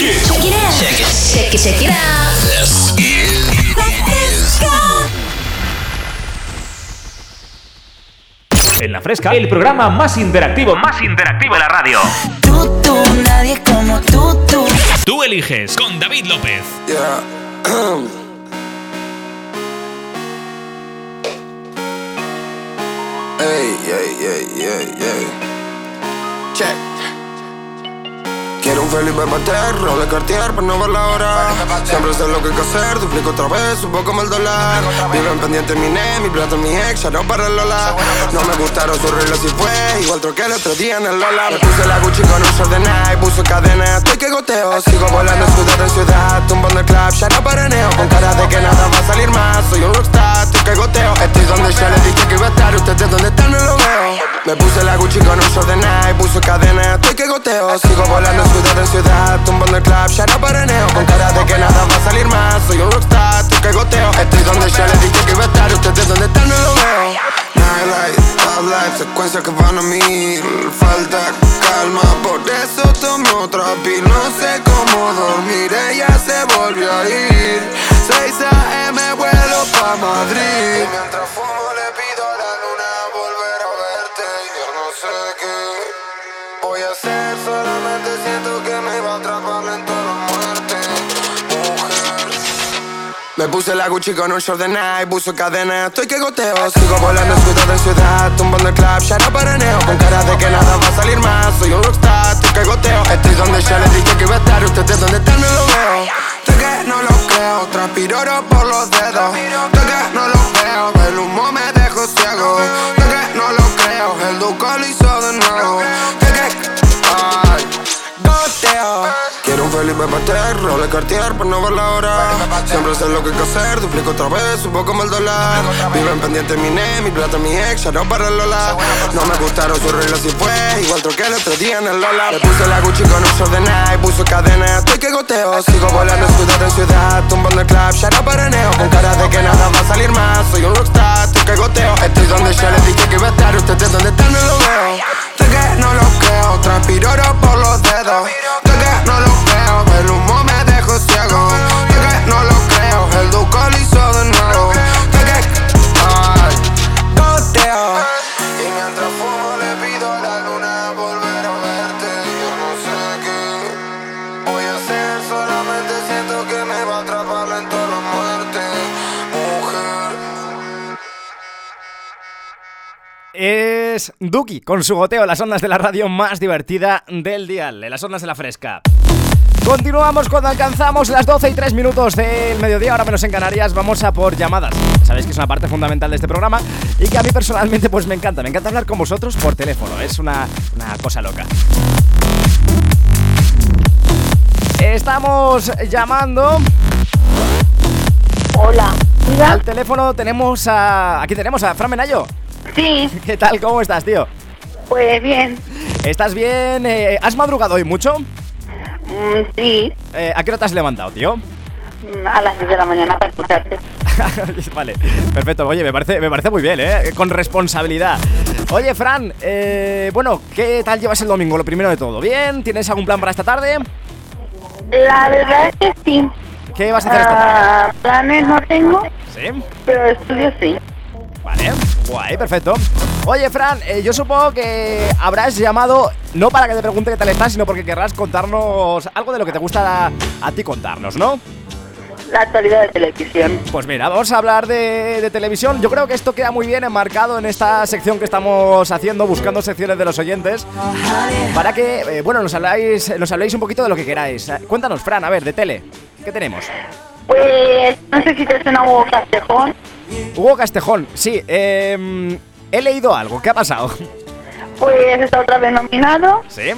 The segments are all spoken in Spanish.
Check it. Check it out. Check it. Check it, check it out. This is. En la fresca, el programa más interactivo, más interactivo de la radio. Tú, tú, nadie como tú, tú. Tú eliges con David López. Yeah. Ey, ey, ey, ey, ey. Check. Quiero un Felipe Pater, roble Cartier, pero no ver la hora. Siempre sé lo que hay que hacer, duplico otra vez, un poco más el dólar. Viven pendiente mi ne, mi plato, mi ex, ya no para el Lola. No me gustaron sus reglas y fue, igual troqué el otro día en el Lola. Me puse la Gucci con un short de Nike, puso cadena, estoy que goteo. Sigo volando ciudad en ciudad, tumbando el club, ya no paraneo. Con cara de que nada va a salir más, soy un rockstar, estoy que goteo. Estoy donde ya les dije que iba a estar, ustedes donde están no lo veo. Me puse la Gucci con un short de Nike, puso cadena, estoy que goteo. Sigo volando ciudad en ciudad, tumbando el club, ya no paraneo. Con cara de que nada va a salir más, soy un rockstar, estoy que goteo. Estoy donde ya les dije que iba a estar, ustedes donde están no lo veo. Nightlife, top secuencias que van a mil Falta calma, por eso tomé otra pil No sé cómo dormir, ella se volvió a ir 6 a.m. vuelo pa' Madrid Y mientras fumo le pido a la luna volver a verte Yo no sé qué voy a hacer Solamente siento que me va a atrapar lento la muerte. Me puse la Gucci con un short de Nike, puso cadena, estoy que goteo Sigo volando ciudad en ciudad, tumbando el club, ya no paraneo. Con cara de que nada va a salir más, soy un rockstar, estoy que goteo. Estoy donde ya les dije que iba a estar, ustedes donde están no lo veo. Estoy que no lo creo, transpiro oro por los dedos. Estoy que no lo veo, el humo me dejó ciego. Estoy que no lo creo, el duco lo hizo de nuevo Un Felipe Pater, roble Cartier por no ver la hora. Siempre sé lo que hay que hacer, duplico otra vez, un poco el dólar. Viven pendiente mi ne, mi plata, mi ex, ya no para el Lola No me gustaron sus reglas y fue, igual troqué el otro día en el Lola Me puse la Gucci con un short de Nike, puso cadena, estoy que goteo. Sigo volando ciudad en ciudad, tumbando el club, ya no paraneo. Con cara de que nada va a salir más, soy un rockstar, estoy que goteo. Estoy donde ya les dije que iba a estar, ustedes donde están no lo veo Estoy que no lo creo, transpiro oro por los dedos. Estoy que no lo creo, el humo me dejó ciego. Estoy que no lo Es Duki con su goteo, las ondas de la radio más divertida del dial, en las ondas de la fresca. Continuamos cuando alcanzamos las 12 y 3 minutos del mediodía, ahora menos en Canarias, vamos a por llamadas. Sabéis que es una parte fundamental de este programa y que a mí personalmente pues me encanta, me encanta hablar con vosotros por teléfono, es una, una cosa loca. Estamos llamando Hola. Al teléfono, tenemos a... Aquí tenemos a Fran Menayo. Sí, ¿Qué tal? ¿Cómo estás, tío? pues bien. ¿Estás bien? Eh, ¿Has madrugado hoy mucho? Mm, sí, Eh, ¿A qué hora te has levantado, tío? mm, a las 10 de la mañana para escucharte. vale, perfecto. Oye, me parece, me parece muy bien, ¿eh? Con responsabilidad. Oye, Fran, eh, bueno, ¿qué tal llevas el domingo? Lo primero de todo. ¿Bien? ¿Tienes algún plan para esta tarde? La verdad es que sí. ¿Qué vas a hacer esta tarde? Ah, planes no tengo, ¿Sí? pero estudio sí. Vale, guay, perfecto. Oye, Fran, eh, yo supongo que habrás llamado no para que te pregunte qué tal estás, sino porque querrás contarnos algo de lo que te gusta a, a ti contarnos, ¿no? La actualidad de televisión. Pues mira, vamos a hablar de, de televisión. Yo creo que esto queda muy bien enmarcado en esta sección que estamos haciendo, buscando secciones de los oyentes, para que, eh, bueno, nos habláis, nos habléis un poquito de lo que queráis. Eh, Cuéntanos, Fran, a ver, de tele, ¿qué tenemos? Pues no sé si te suena Hugo Castejón. Hugo Castejón, sí, eh, he leído algo, ¿qué ha pasado? Pues está otra vez nominado. ¿Sí?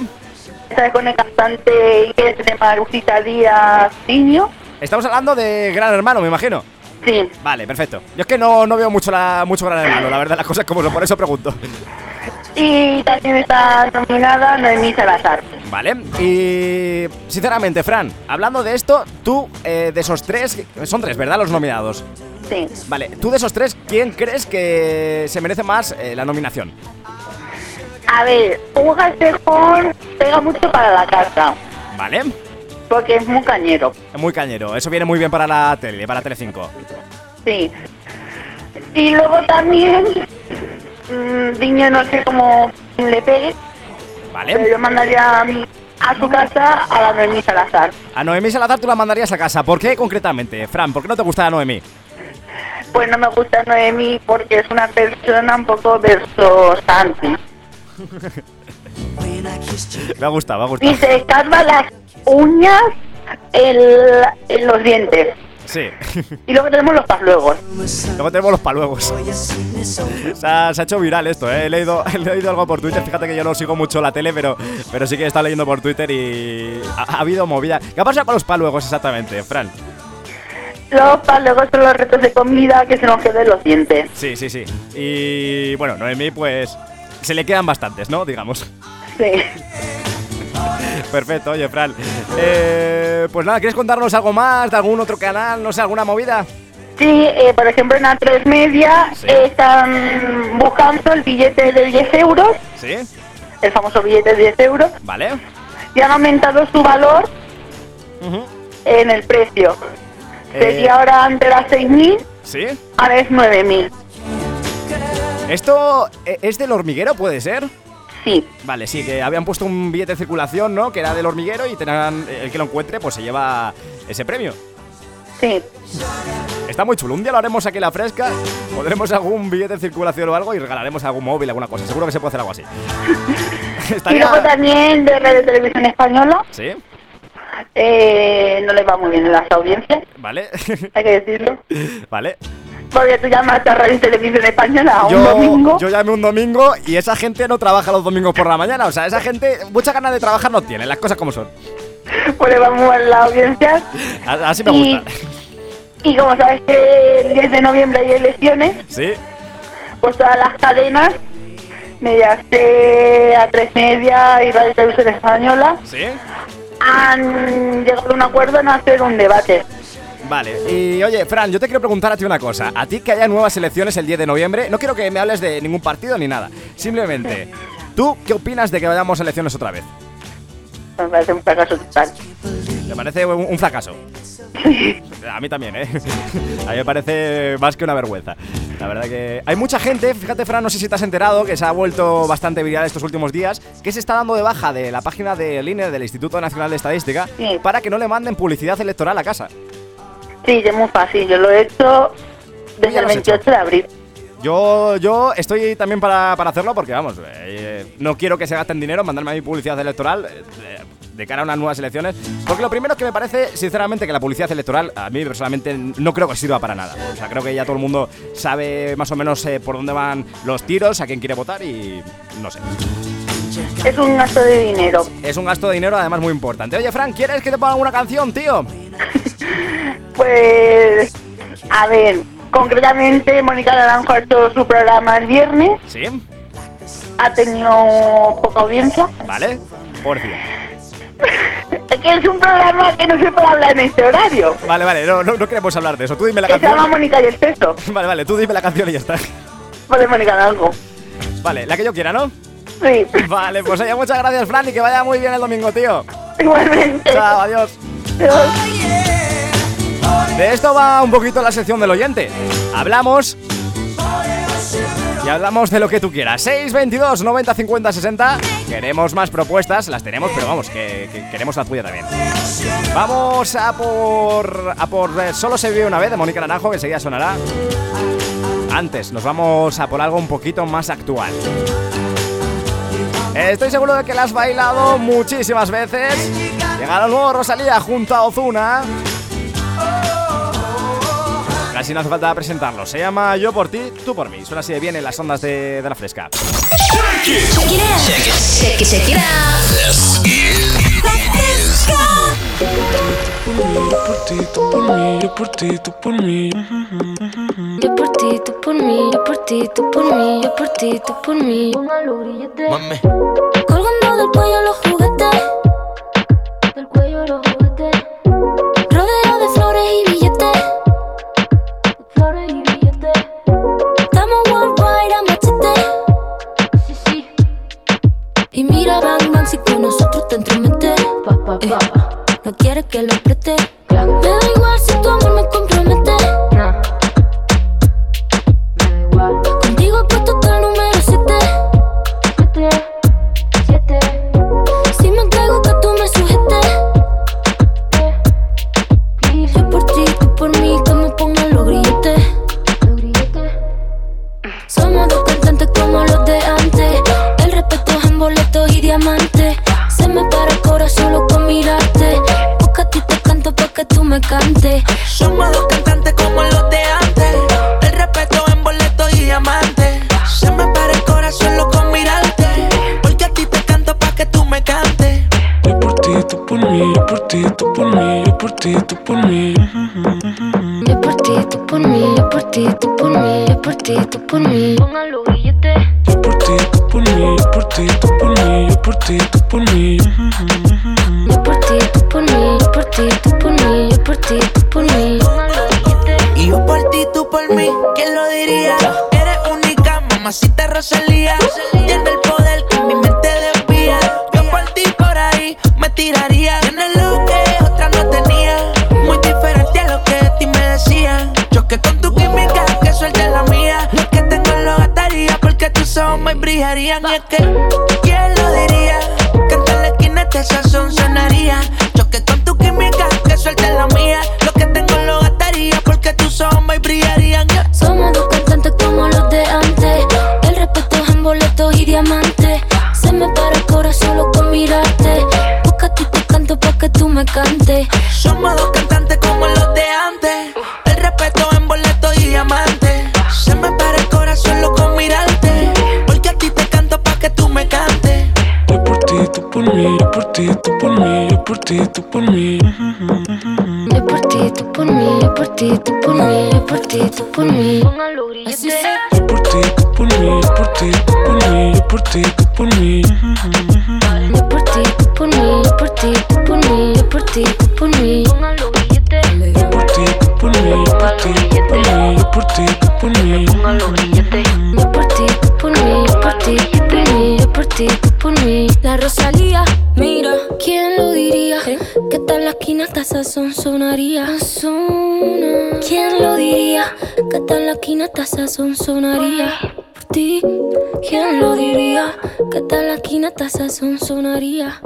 Está con el cantante inglés de Marusita Díaz Niño. Estamos hablando de Gran Hermano, me imagino. Sí. Vale, perfecto. Yo es que no, no veo mucho, la, mucho Gran Hermano, la verdad, las cosas como son, por eso pregunto. Y también está nominada Noemí Salazar. Vale, y sinceramente, Fran, hablando de esto, tú, eh, de esos tres, son tres, ¿verdad? Los nominados. Sí. Vale, tú de esos tres, ¿quién crees que se merece más eh, la nominación? A ver, Hugo Castejón pega mucho para la casa. Vale, porque es muy cañero. Es muy cañero. Eso viene muy bien para la tele, para Telecinco. Sí. Y luego también, mm, Diño no sé cómo le pegue, pero ¿Vale? yo mandaría a, mi- a su casa a la Noemí Salazar. A Noemí Salazar tú la mandarías a casa. ¿Por qué concretamente? Fran, ¿por qué no te gusta la Noemí? Pues no me gusta Noemí porque es una persona un poco versosanti. Me ha gustado, me ha gustado. Y se calva las uñas el- en los dientes. Sí. Y luego tenemos los pasluegos. Luego tenemos los paluegos. Se ha, se ha hecho viral esto, ¿eh? He leído, he leído algo por Twitter. Fíjate que yo no sigo mucho la tele, pero, pero sí que he estado leyendo por Twitter y ha, ha habido movida. ¿Qué ha pasado con los paluegos exactamente, Fran? Pasluegos son los retos de comida que se nos quedan los dientes. Sí, sí, sí. Y bueno, Noemí, pues se le quedan bastantes, ¿no? Digamos. Sí. Perfecto, oye, Fran. Eh, pues nada, ¿quieres contarnos algo más de algún otro canal? No sé, alguna movida. Sí, eh, por ejemplo en A3 Media Sí. eh, están buscando el billete de 10 euros, ¿Sí? el famoso billete de 10 euros, ¿Vale? y han aumentado su valor en el precio. Eh. Sería ahora antes era 6.000, ¿Sí? ahora es 9.000. ¿Esto eh, es del hormiguero, puede ser? Sí, Vale, sí, que habían puesto un billete de circulación, ¿no? Que era del hormiguero y tenían, el que lo encuentre, pues se lleva ese premio. sí. Está muy chulo. Un día lo haremos aquí en la fresca. Pondremos algún billete de circulación o algo y regalaremos algún móvil, alguna cosa. Seguro que se puede hacer algo así. Y luego también de Radio Televisión Española, Sí, eh, no les va muy bien en las audiencias, vale. hay que decirlo. vale. Porque tú llamas a Radio Televisión Española un Yo, domingo, yo llamé un domingo y esa gente no trabaja los domingos por la mañana. O sea, esa gente mucha ganas de trabajar no tiene, las cosas como son. pues les va muy mal en las audiencias. A- Así me Y- gusta. Y como sabes que el 10 de noviembre hay elecciones, Sí, pues todas las cadenas, mediaste a tres media y Radio Televisión Española, sí. Han llegado a un acuerdo en hacer un debate. Vale, y oye, Fran, yo te quiero preguntar a ti una cosa. A ti que haya nuevas elecciones el 10 de noviembre, no quiero que me hables de ningún partido ni nada. Simplemente, ¿tú qué opinas de que vayamos a elecciones otra vez? Me parece un fracaso total. Me parece un, un fracaso. A mí también, ¿eh? A mí me parece más que una vergüenza. La verdad que hay mucha gente, fíjate Fran, no sé si te has enterado, que se ha vuelto bastante viral estos últimos días, que se está dando de baja de la página de línea del Instituto Nacional de Estadística Sí. para que no le manden publicidad electoral a casa. Sí, es muy fácil, yo lo he hecho desde el lo has hecho. 28 de abril. Yo, yo estoy también para, para hacerlo porque, vamos, eh, no quiero que se gasten dinero mandarme a mi publicidad electoral eh, de cara a unas nuevas elecciones. Porque lo primero que me parece, sinceramente, que la publicidad electoral, a mí personalmente, no creo que sirva para nada. O sea, creo que ya todo el mundo sabe más o menos eh, por dónde van los tiros, a quién quiere votar y no sé. Es un gasto de dinero. Es un gasto de dinero, además, muy importante. Oye, Frank, ¿quieres que te ponga alguna canción, tío? Pues, a ver, concretamente Mónica Naranjo ha hecho su programa el viernes, ¿Sí? ha tenido poca audiencia. ¿Vale? Pobrecillo. Es que es un programa que no se puede hablar en este horario. Vale, vale, no, no, no queremos hablar de eso. Tú dime la Que se llama canción. Mónica y el peso. Vale, vale, tú dime la canción y ya está. Pues Mónica Naranjo. Vale, la que yo quiera, ¿no? Sí, Vale, pues oye, muchas gracias, Fran, y que vaya muy bien el domingo, tío. igualmente. Chao, adiós. De esto va un poquito la sección del oyente. Hablamos. Y hablamos de lo que tú quieras. 622 90 50 60. Queremos más propuestas, las tenemos, pero vamos, que, que queremos la tuya también. Vamos a por. a por eh, Solo se vive una vez de Mónica Naranjo, que enseguida sonará. Antes, nos vamos a por algo un poquito más actual. Estoy seguro de que la has bailado muchísimas veces. Llega el nuevo Rosalía junto a Ozuna. Casi no hace falta presentarlo. Se llama Yo por ti, tú por mí. Suena así de bien en las ondas de, de la fresca. It, check it out. This is Yo por ti, tú por mí, yo por ti, tú por mí, yo por ti, tú por mí, yo por ti, tú por mí. Mami. Colgando del cuello los juguetes, del cuello los juguetes. Rodeo de flores y Y mira, Batman, si con nosotros te entromete. Eh, no quiere que lo preste. Me da igual si tú ti, tú por mí. Yo por ti, tú por mí. Yo por ti, tú por mí. Yo por ti, tú por mí. Así será. Yo por ti, tú por mí. Yo por ti, tú por mí. Yo por ti, tú por mí. Yo por ti. corazón sonaría zona. ¿Quién lo diría? Que tal la quinata sazón sonaría por ti. ¿Quién lo diría? Que tal la quinata sazón sonaría?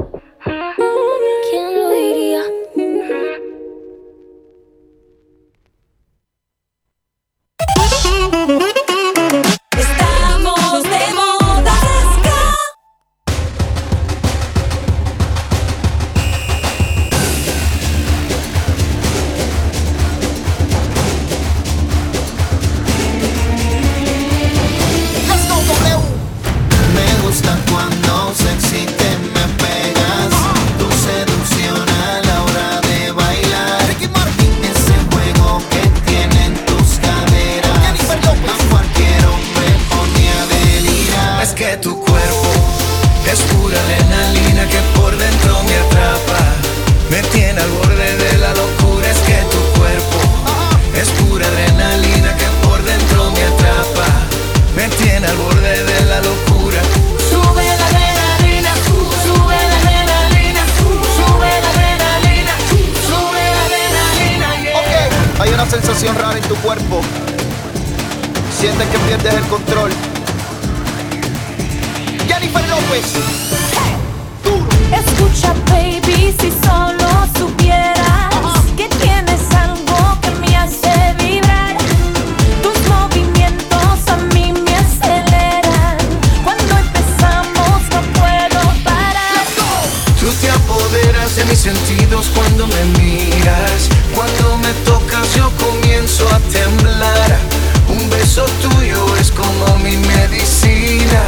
como mi medicina,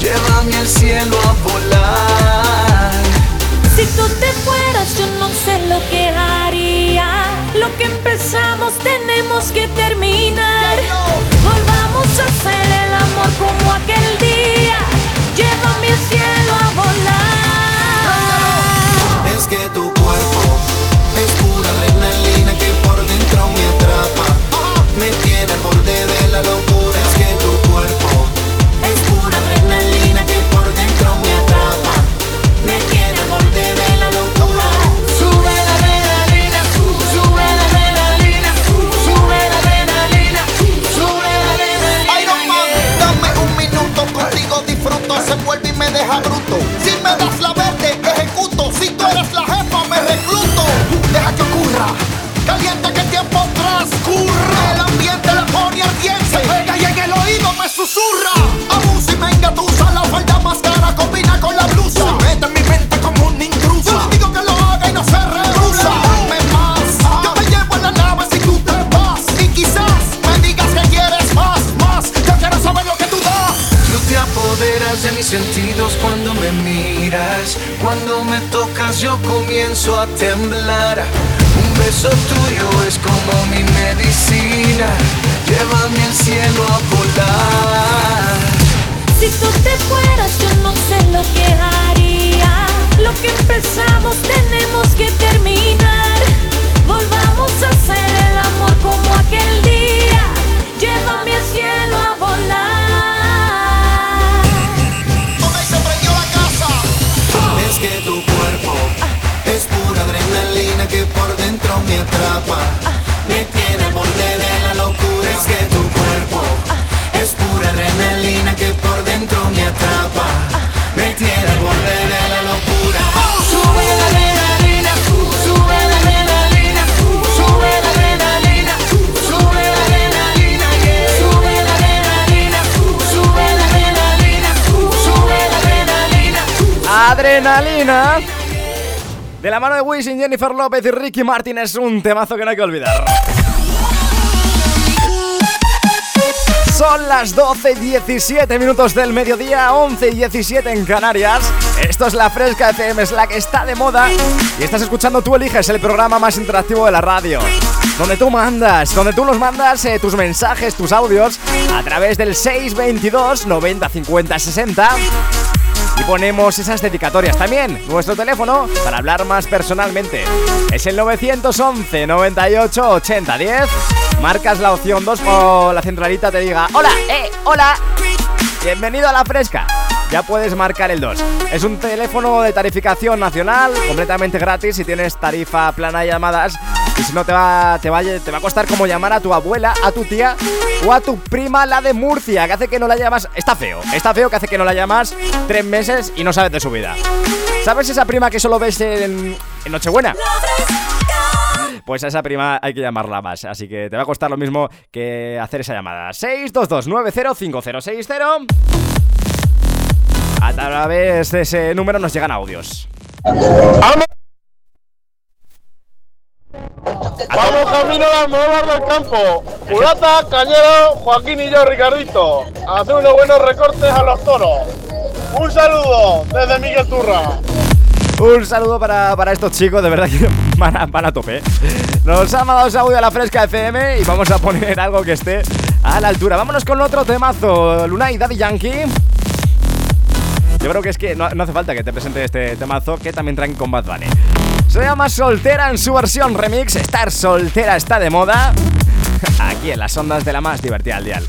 llévame al cielo a volar. Si tú te fueras, yo no sé lo que haría. Lo que empezamos tenemos que terminar. Volvamos a hacer el amor como aquel día. Llévame al cielo. Cuando me tocas yo comienzo a temblar. Un beso tuyo es como Adrenalina. De la mano de Wisin, Jennifer López y Ricky Martin es un temazo que no hay que olvidar. Son las 12 y 17 minutos del mediodía, 11 y 17 en Canarias. Esto es La Fresca FM, es la que está de moda. Y estás escuchando Tú Eliges, el programa más interactivo de la radio. Donde tú mandas, donde tú nos mandas eh, tus mensajes, tus audios, a través del 622 90 50 60 y ponemos esas dedicatorias también. Nuestro teléfono para hablar más personalmente es el 911 98 80 10. Marcas la opción 2 o la centralita te diga: Hola, eh, hola. Bienvenido a la fresca. Ya puedes marcar el 2. Es un teléfono de tarificación nacional, completamente gratis si tienes tarifa plana de llamadas. Y si no te va, te, va, te va a costar como llamar a tu abuela, a tu tía o a tu prima, la de Murcia, que hace que no la llamas. Está feo, está feo que hace que no la llamas tres meses y no sabes de su vida. ¿Sabes esa prima que solo ves en, en Nochebuena? Pues a esa prima hay que llamarla más, así que te va a costar lo mismo que hacer esa llamada. 622905060. A través de ese número nos llegan audios. Vamos camino a las nuevas del campo. Mulata, Cañero, Joaquín y yo, Ricardito. Hacer unos buenos recortes a los toros. Un saludo desde Miguel Turra. Un saludo para, para estos chicos, de verdad que van a, van a tope. ¿eh? Nos ha mandado audio a la fresca FM y vamos a poner algo que esté a la altura. Vámonos con otro temazo, Luna y Daddy Yankee. Yo creo que es que no, no hace falta que te presente este temazo que también traen con Bad Bunny. Se llama Soltera en su versión remix. Estar soltera está de moda. Aquí en las ondas de la más divertida al dial.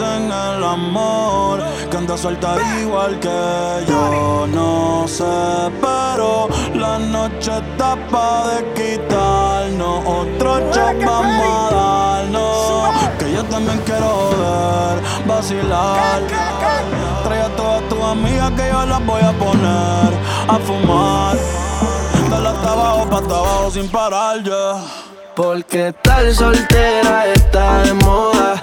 En el amor, que anda suelta igual que yo. No sé, pero la noche está pa' de quitarnos, otro shot vamos a darnos, que yo también quiero ver, vacilar. Trae a todas tus amigas que yo las voy a poner a fumar. Dale hasta abajo, pa' hasta abajo sin parar, ya. Porque estar soltera está de moda,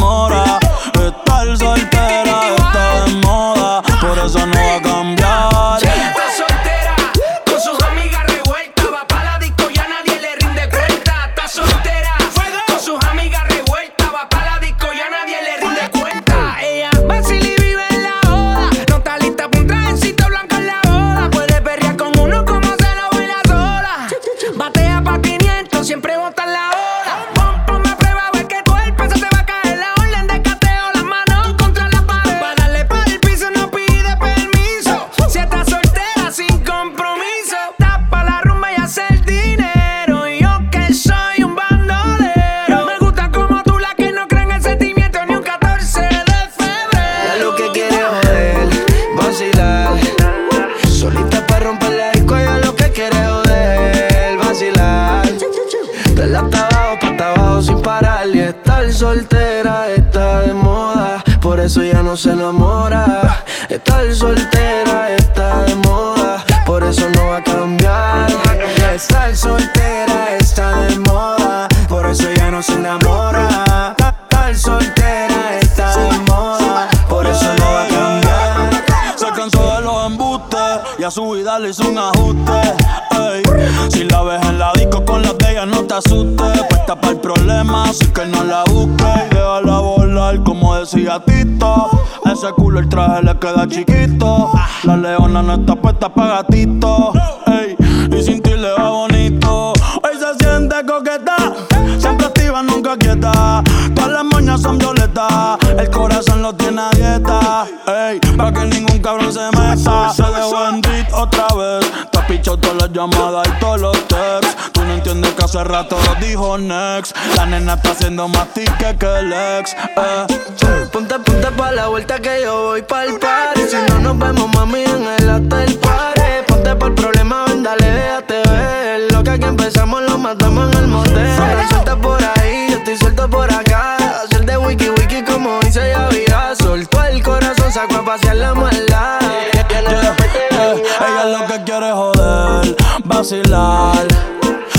El traje le queda chiquito. La leona no está puesta para gatito. ey. Y sin ti le va bonito. Hoy se siente coqueta, siempre activa, nunca quieta. Todas las moñas son violetas, el corazón lo tiene a dieta. Ey, para que ningún cabrón se meta. Se dejó en otra vez. Te has pichado todas las llamadas y todos los hace rato lo dijo Next. La nena está haciendo más ticket que el ex. Eh. Ponte, ponte pa' la vuelta que yo voy pa'l party Si no nos vemos, mami, en el hotel party Ponte pa'l problema, ven, dale, déjate ver Lo que aquí empezamos lo matamos en el motel Suelta por ahí, yo estoy suelto por acá Hacer de wiki wiki como dice ya vida Soltó el corazón, sacó a pasear la maldad Eh, ella lo que quiere es joder, vacilar.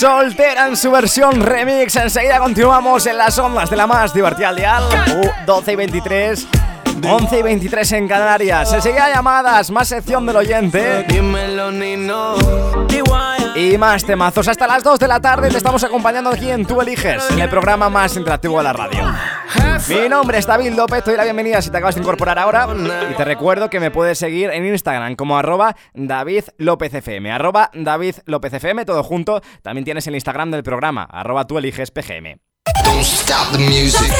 Soltera en su versión remix. Enseguida continuamos en las ondas de la más divertida al dial. Uh, 12 y 23. 11 y 23 en Canarias. Enseguida llamadas, más sección del oyente. Dímelo, Nino. Y más temazos. Hasta las 2 de la tarde te estamos acompañando aquí en Tú Eliges, en el programa más interactivo de la radio. Mi nombre es David López, te doy la bienvenida si te acabas de incorporar ahora. Y te recuerdo que me puedes seguir en Instagram como arroba David López FM. Arroba David López FM, todo junto. También tienes el Instagram del programa, arroba Tú Eliges PGM. Don't stop the music.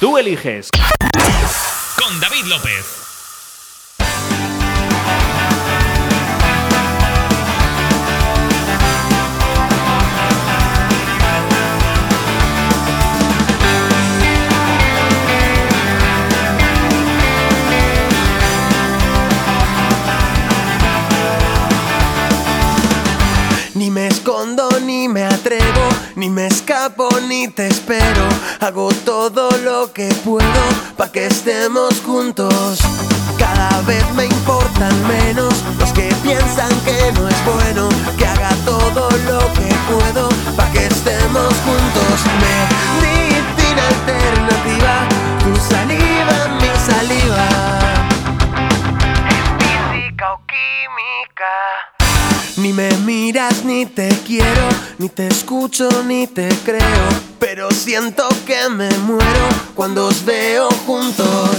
Tú eliges. Con David López. Escondo, ni me atrevo, ni me escapo, ni te espero. Hago todo lo que puedo pa' que estemos juntos. Cada vez me importan menos los que piensan que no es bueno. Que haga todo lo que puedo pa' que estemos juntos. Medicina alternativa, tu saliva, mi saliva. Física o química. Ni me miras, ni te quiero, ni te escucho, ni te creo. Pero siento que me muero cuando os veo juntos.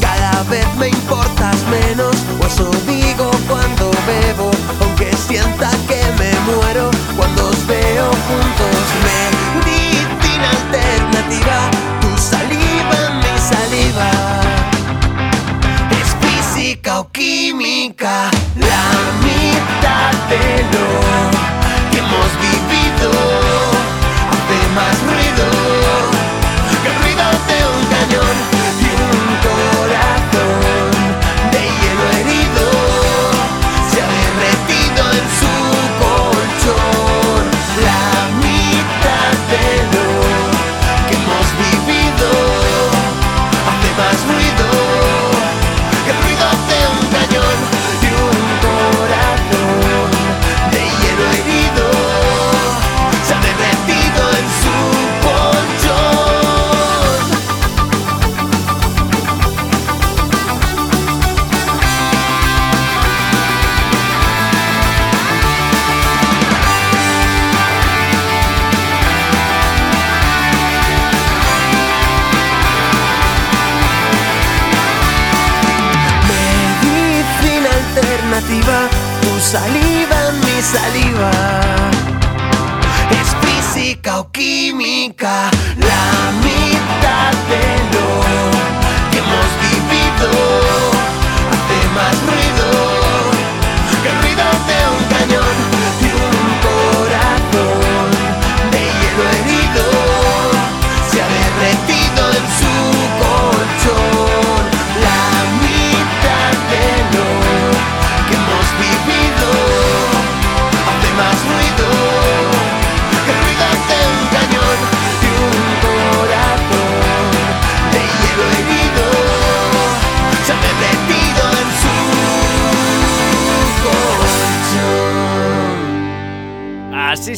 Cada vez me importas menos, o eso digo cuando bebo. Aunque sienta que me muero cuando os veo juntos. Medicina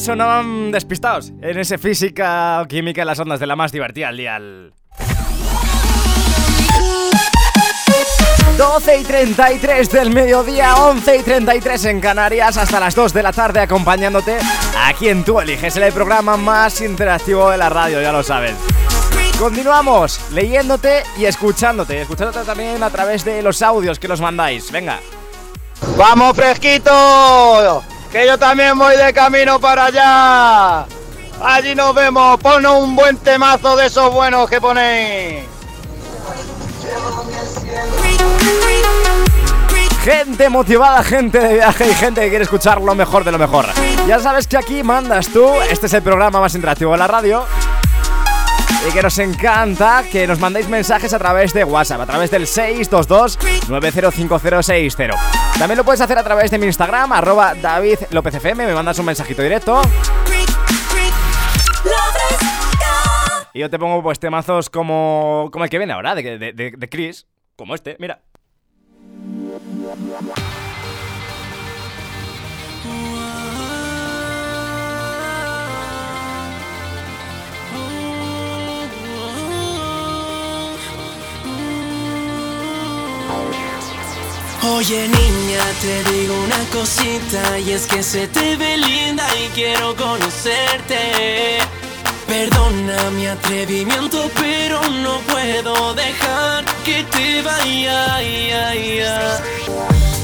sonaban despistados en ese física o química en las ondas de la más divertida al dial. 12 y 33 del mediodía, 11 y 33 en Canarias, hasta las 2 de la tarde acompañándote a quien tú eliges, el programa más interactivo de la radio, ya lo sabes. Continuamos leyéndote y escuchándote, escuchándote también a través de los audios que nos mandáis. Venga. ¡Vamos, fresquito! Que yo también voy de camino para allá. Allí nos vemos. Ponos un buen temazo de esos buenos que ponéis. Gente motivada, gente de viaje y gente que quiere escuchar lo mejor de lo mejor. Ya sabes que aquí mandas tú, este es el programa más interactivo de la radio. Y que nos encanta que nos mandéis mensajes a través de WhatsApp, a través del 622-905060. También lo puedes hacer a través de mi Instagram, arroba David López FM, me mandas un mensajito directo. Y yo te pongo pues temazos como, como el que viene ahora, de, de, de, de Chris, como este, mira. Oye niña, te digo una cosita y es que se te ve linda y quiero conocerte. Perdona mi atrevimiento, pero no puedo dejar que te vaya. ya, ya.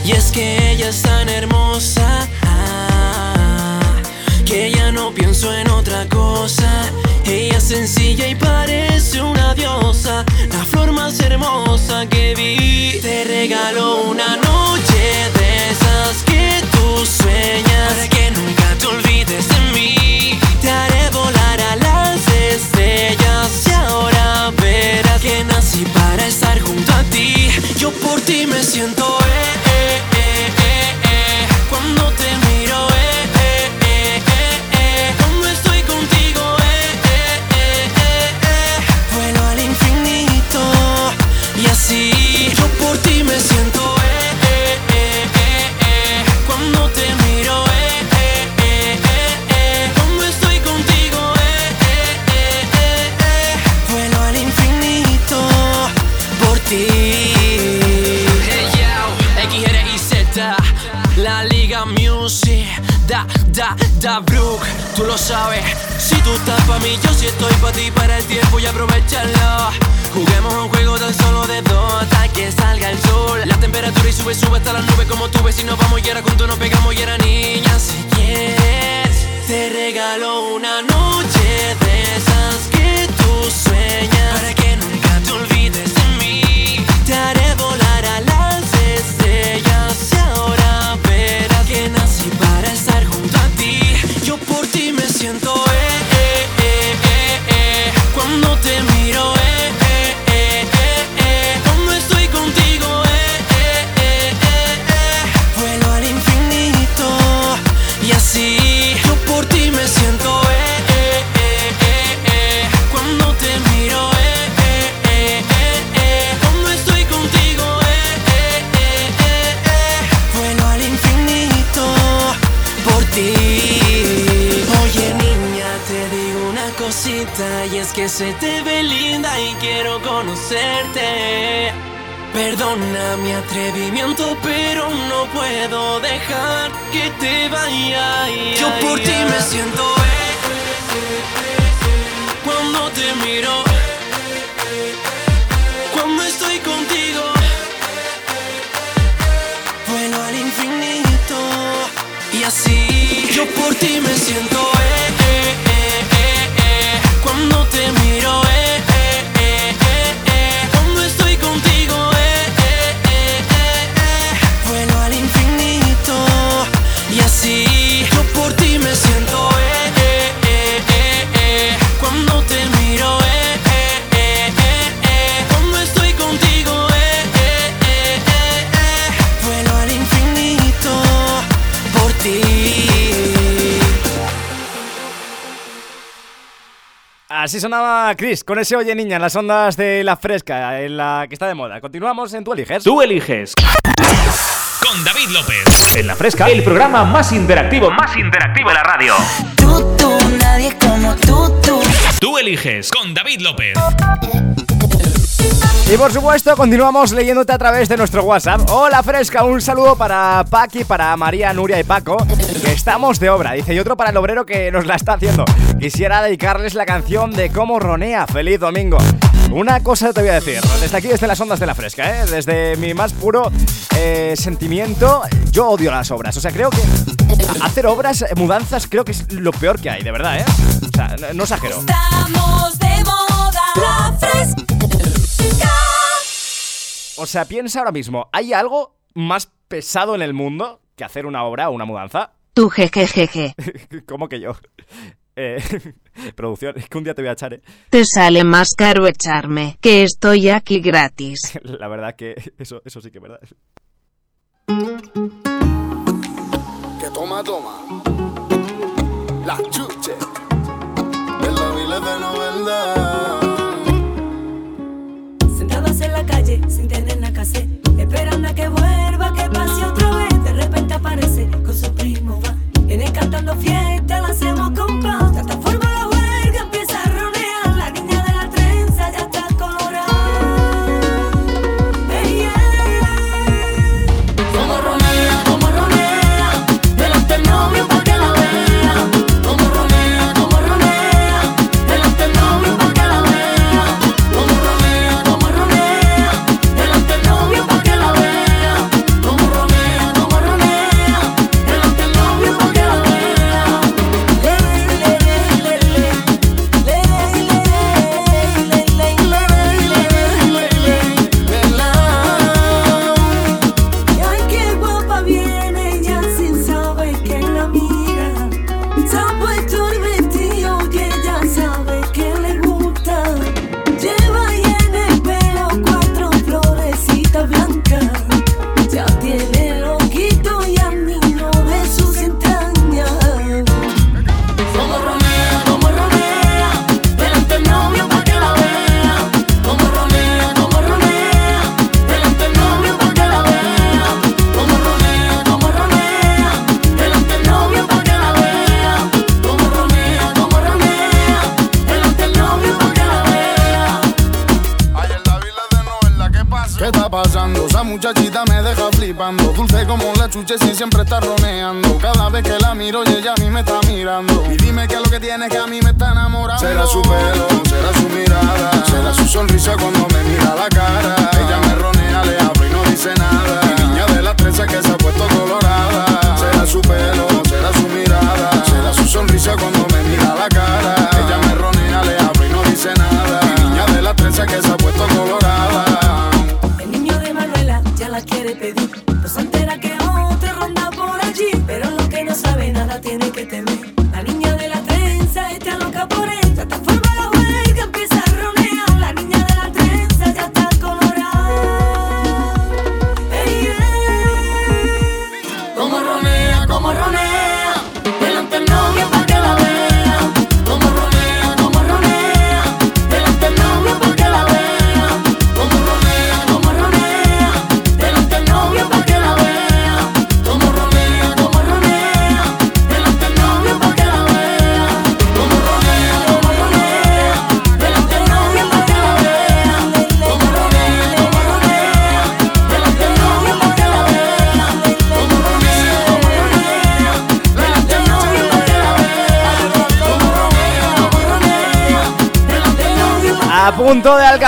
Y es que ella es tan hermosa que ya no pienso en otra cosa. Ella es sencilla y parece una diosa, la flor más hermosa que vi. Te regalo una noche de esas que tú sueñas, para que nunca te olvides de mí. Te haré volar a las estrellas y ahora verás que nací para estar junto a ti. Yo por ti me siento y es que se te ve linda y quiero conocerte. Perdona mi atrevimiento, pero no puedo dejar que te vaya. Yo por ti me siento eh, eh, eh, eh, cuando te miro. Así sonaba Chris con ese Oye Niña en las ondas de la fresca, en la que está de moda. Continuamos en Tú Eliges. Tú eliges. Con David López. En la fresca, el programa más interactivo, más interactivo de la radio. Tú, tú, nadie como tú, tú. Tú eliges. Con David López. Y por supuesto, continuamos leyéndote a través de nuestro WhatsApp. Hola Fresca, un saludo para Paqui, para María, Nuria y Paco, que estamos de obra. Dice, y otro para el obrero que nos la está haciendo. Quisiera dedicarles la canción de Cómo Ronea. Feliz domingo. Una cosa te voy a decir, desde aquí, desde las ondas de la fresca, ¿eh? desde mi más puro eh, sentimiento, yo odio las obras. O sea, creo que hacer obras, eh, mudanzas, creo que es lo peor que hay, de verdad, ¿eh? O sea, no, no exagero. Estamos de moda. La fresca. O sea, piensa ahora mismo, ¿hay algo más pesado en el mundo que hacer una obra o una mudanza? Tú jejejeje. ¿Cómo que yo? Eh, producción, es que un día te voy a echar, ¿eh? Te sale más caro echarme, que estoy aquí gratis. La verdad que eso, eso sí que es verdad. Que toma, toma. La chuche. De la vila la calle, sin tener la casa, esperando a que vuelva, que pase otra vez. De repente aparece con su primo, va. Viene cantando fiesta, la hacemos con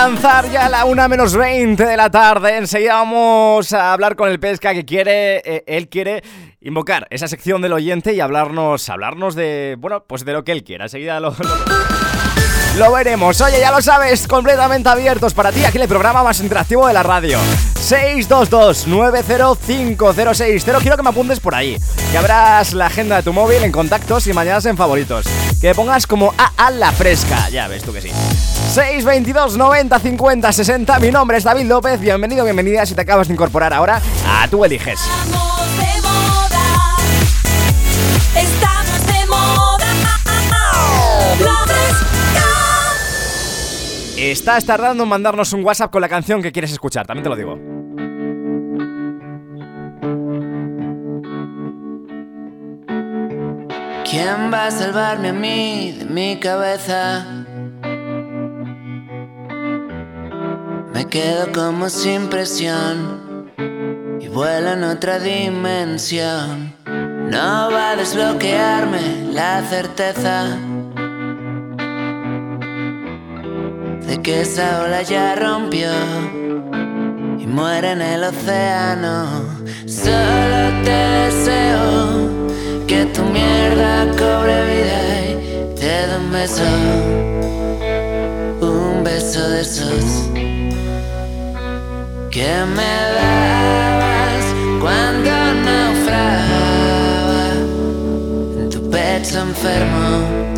alcanzar ya la 1 menos 20 de la tarde. Enseguida vamos a hablar con el pesca que quiere. eh, él quiere invocar esa sección del oyente y hablarnos. Hablarnos de. Bueno, pues de lo que él quiera. Enseguida lo. lo- veremos. Oye, ya lo sabes, completamente abiertos para ti aquí el programa más interactivo de la radio. 622-90506. Quiero que me apuntes por ahí. Que abras la agenda de tu móvil en contactos y mañanas en favoritos. Que pongas como A a la fresca. Ya ves tú que sí. 622 90 50 60. Mi nombre es David López. Bienvenido, bienvenida si te acabas de incorporar ahora a Tú Eliges. Estamos de moda. Estamos de moda. Estás tardando en mandarnos un WhatsApp con la canción que quieres escuchar, también te lo digo. ¿Quién va a salvarme a mí de mi cabeza? Me quedo como sin presión y vuelo en otra dimensión. No va a desbloquearme la certeza de que esa ola ya rompió y muere en el océano. Solo te deseo tu mierda cobre vida y te dé un beso, un beso de esos que me dabas cuando naufragaba en tu pecho enfermo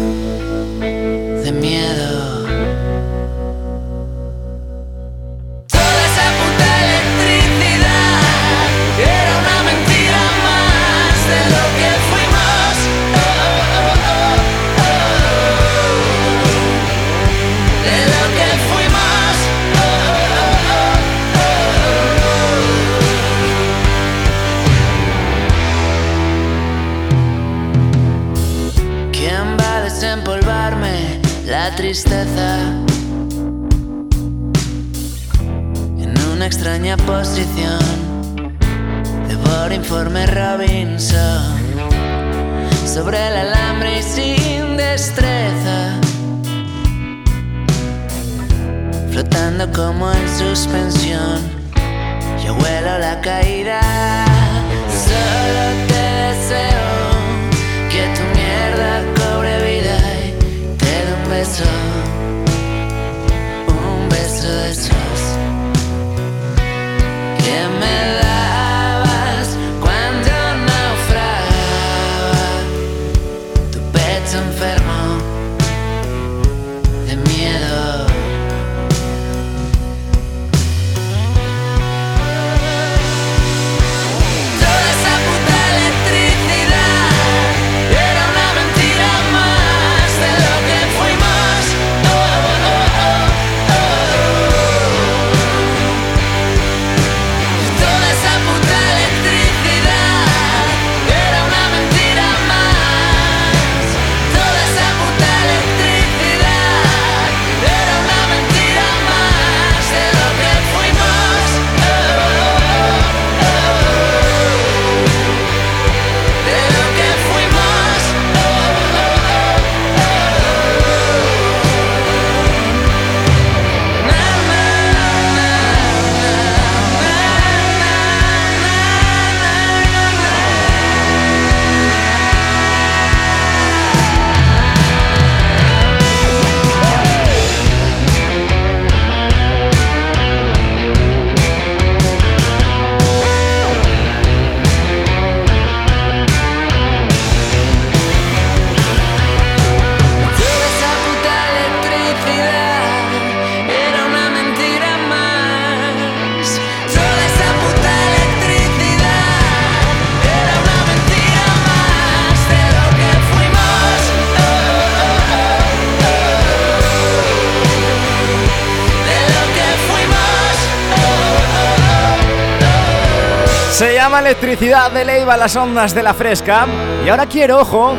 Electricidad de Leiva las ondas de la fresca. Y ahora quiero, ojo.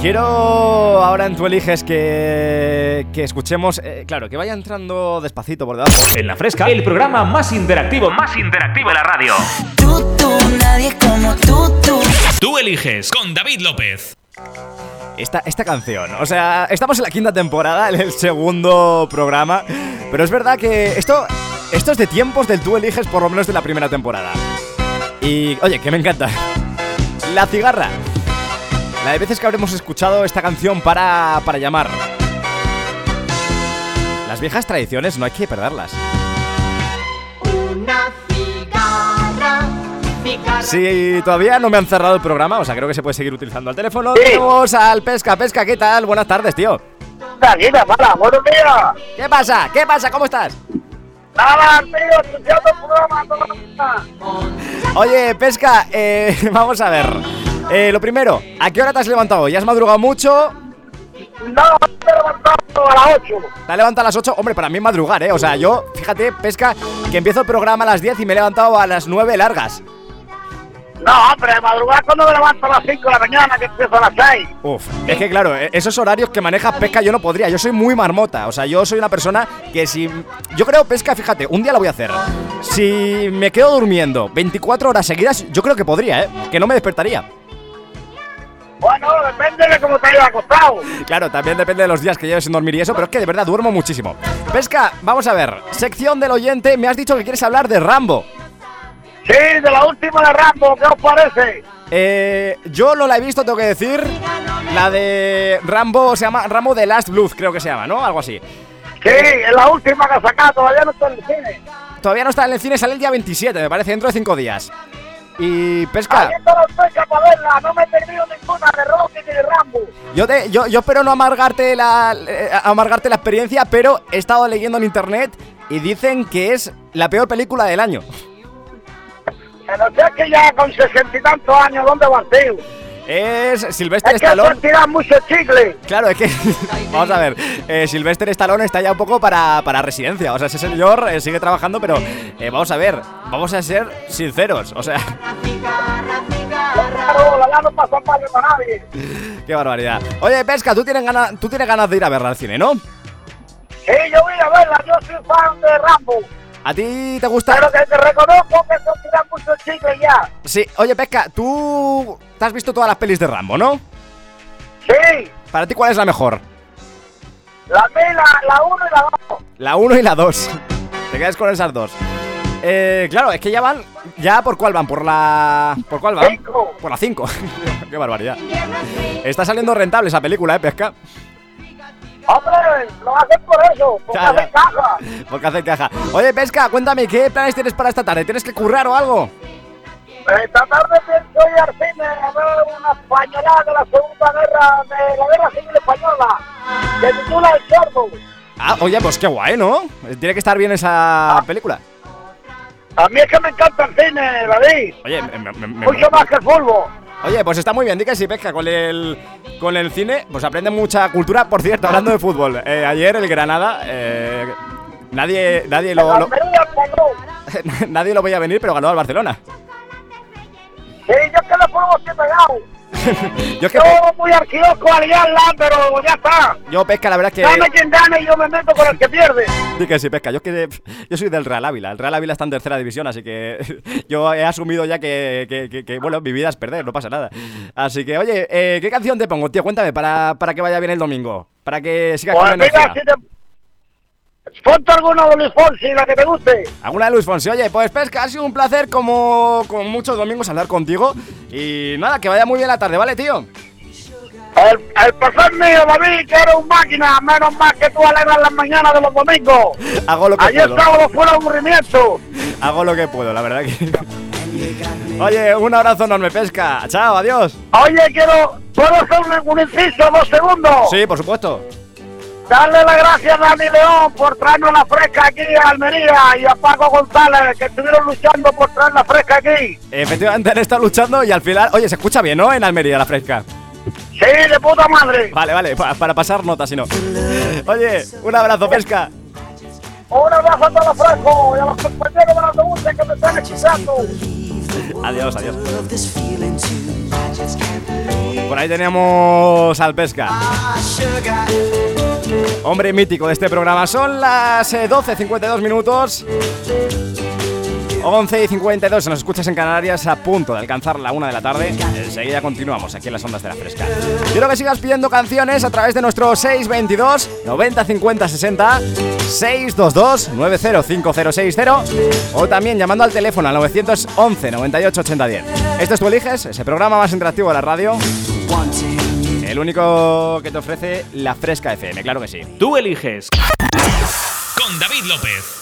Quiero ahora en tu eliges que, que escuchemos, eh, claro, que vaya entrando despacito por debajo. En la fresca, el programa más interactivo, más interactivo de la radio. Tú, tú, nadie como tú, tú. Tú eliges con David López. esta, esta canción. O sea, estamos en la quinta temporada, en el segundo programa. Pero es verdad que esto, esto es de tiempos del tú eliges por lo menos de la primera temporada. Y, oye, que me encanta. La cigarra. La de veces que habremos escuchado esta canción para, para llamar. Las viejas tradiciones no hay que perderlas. Una cigarra, cigarra. Si todavía no me han cerrado el programa, o sea, creo que se puede seguir utilizando el teléfono. Tenemos al Pesca. Pesca, ¿qué tal? Buenas tardes, tío. Tranquila, mala, buenos días. ¿Qué pasa? ¿Qué pasa? ¿Cómo estás? Nada, tío, escuchando programa toda. Oye, Pesca, eh, vamos a ver. Eh, lo primero, ¿a qué hora te has levantado? ¿Ya has madrugado mucho? No, me he levantado a las 8. ¿Te has levantado a las 8? Hombre, para mí es madrugar, ¿eh? O sea, yo, fíjate, Pesca, que empiezo el programa a las 10 y me he levantado a las 9 largas. No, hombre, madrugar cuando me levanto a las 5 de la mañana, que empiezo a las 6. Uf, es que claro, eh, esos horarios que maneja Pesca yo no podría. Yo soy muy marmota. O sea, yo soy una persona que si. Yo creo, Pesca, fíjate, un día lo voy a hacer. Si me quedo durmiendo 24 horas seguidas, yo creo que podría, ¿eh? Que no me despertaría. Bueno, depende de cómo te hayas acostado. Claro, también depende de los días que lleves sin dormir y eso, pero es que de verdad duermo muchísimo. Pesca, vamos a ver. Sección del oyente, me has dicho que quieres hablar de Rambo. Sí, de la última de Rambo, ¿qué os parece? Eh, yo no la he visto, tengo que decir. La de Rambo se llama Rambo de Last Blues, creo que se llama, ¿no? Algo así. Sí, es la última que ha sacado, todavía no está en el cine. Todavía no está en el cine, sale el día 27, me parece, dentro de 5 días. Y pesca, Ahí está la fecha para verla, no me he perdido ninguna de Rocky ni de Rambo. yo te, yo, yo espero no amargarte la, eh, amargarte la experiencia, pero he estado leyendo en internet y dicen que es la peor película del año. No sé que ya con sesenta y tantos años, ¿dónde va tío? Es Sylvester Es que Stallone. mucho chicle. Claro, es que. Vamos a ver. Eh, Sylvester Stallone está ya un poco para, para residencia. O sea, ese señor eh, sigue trabajando, pero eh, vamos a ver. Vamos a ser sinceros. O sea, qué barbaridad. Oye, Pesca, tú tienes ganas, tú tienes ganas de ir a verla al cine, ¿no? Sí, yo voy a verla, yo soy fan de Rambo. ¿A ti te gusta? Pero que te reconozco que se tiran mucho chicle ya. Sí, oye, Pesca, tú te has visto todas las pelis de Rambo, ¿no? Sí, ¿Para ti cuál es la mejor? la mila, la 1 y la 2. La 1 y la 2. Te quedas con esas dos. Eh, claro, es que ya van. ¿Ya por cuál van? ¿Por la. ¿Por cuál van? Por la 5. Qué barbaridad. Está saliendo rentable esa película, ¿eh, Pesca? Hombre, lo hacen por eso, porque Ya, ya. hacen caja. Porque hace caja. Oye, Pesca, cuéntame, ¿qué planes tienes para esta tarde? ¿Tienes que currar o algo? Esta tarde pienso ir al cine a ver una españolada de la Segunda Guerra, de la Guerra Civil Española, que titula El Sordo. Ah, oye, pues qué guay, ¿no? Tiene que estar bien esa película. A mí es que me encanta el cine, David. Oye, me, me- me- Mucho más que el fútbol. Oye, pues está muy bien, di que sí, Pesca, con el, con el cine, pues aprende mucha cultura. Por cierto, hablando de fútbol, eh, ayer el Granada, eh, nadie, nadie lo, lo- nadie lo veía venir, pero ganó al Barcelona. Sí, yo que pegado. Yo es que Yo muy al kiosco a liarla, pero ya está. yo Pesca, la verdad es Dame que quien gane y yo me meto con el que pierde. di que sí, Pesca. Yo es que yo soy del Real Ávila. El Real Ávila está en tercera división, así que yo he asumido ya que, que- que- que, bueno, mi vida es perder, no pasa nada. Así que, oye, eh, ¿qué canción te pongo, tío? Cuéntame para, para que vaya bien el domingo, para que sigas Pues con mira, energía. si te... Ponte alguna de Luis Fonsi, la que te guste. Alguna de Luis Fonsi. Oye, pues Pesca, ha sido un placer como con muchos domingos hablar contigo. Y nada, que vaya muy bien la tarde, ¿vale, tío? El, el placer mío, David, que eres un máquina, menos mal que tú alegras las mañanas de los domingos. Hago lo que Ayer puedo. sábado fue un aburrimiento. Hago lo que puedo, la verdad que. Oye, un abrazo enorme, Pesca. Chao, adiós. Oye, quiero... ¿Puedo hacer un inciso, dos segundos? Sí, por supuesto. Darle las gracias a Dani León por traernos la fresca aquí a Almería y a Paco González, que estuvieron luchando por traer la fresca aquí. Efectivamente han estado luchando y al final. Oye, se escucha bien, ¿no? En Almería, la fresca. Sí, de puta madre. Vale, vale, pa- para pasar nota, si no. Oye, un abrazo, Pesca. Un abrazo a todos los frescos y a los compañeros de la autobuses que me están escuchando. Adiós, adiós. Por ahí teníamos al Pesca. Hombre mítico de este programa. Son las eh, 12.52 minutos. 11 y 52, nos escuchas en Canarias a punto de alcanzar la una de la tarde. Enseguida continuamos aquí en las ondas de la fresca. Quiero que sigas pidiendo canciones a través de nuestro 622 90 50 60 622 905060 o también llamando al teléfono al 911 98 80 10. Este es Tu Eliges, ese programa más interactivo de la radio. El único que te ofrece la Fresca FM, claro que sí. Tú eliges. Con David López.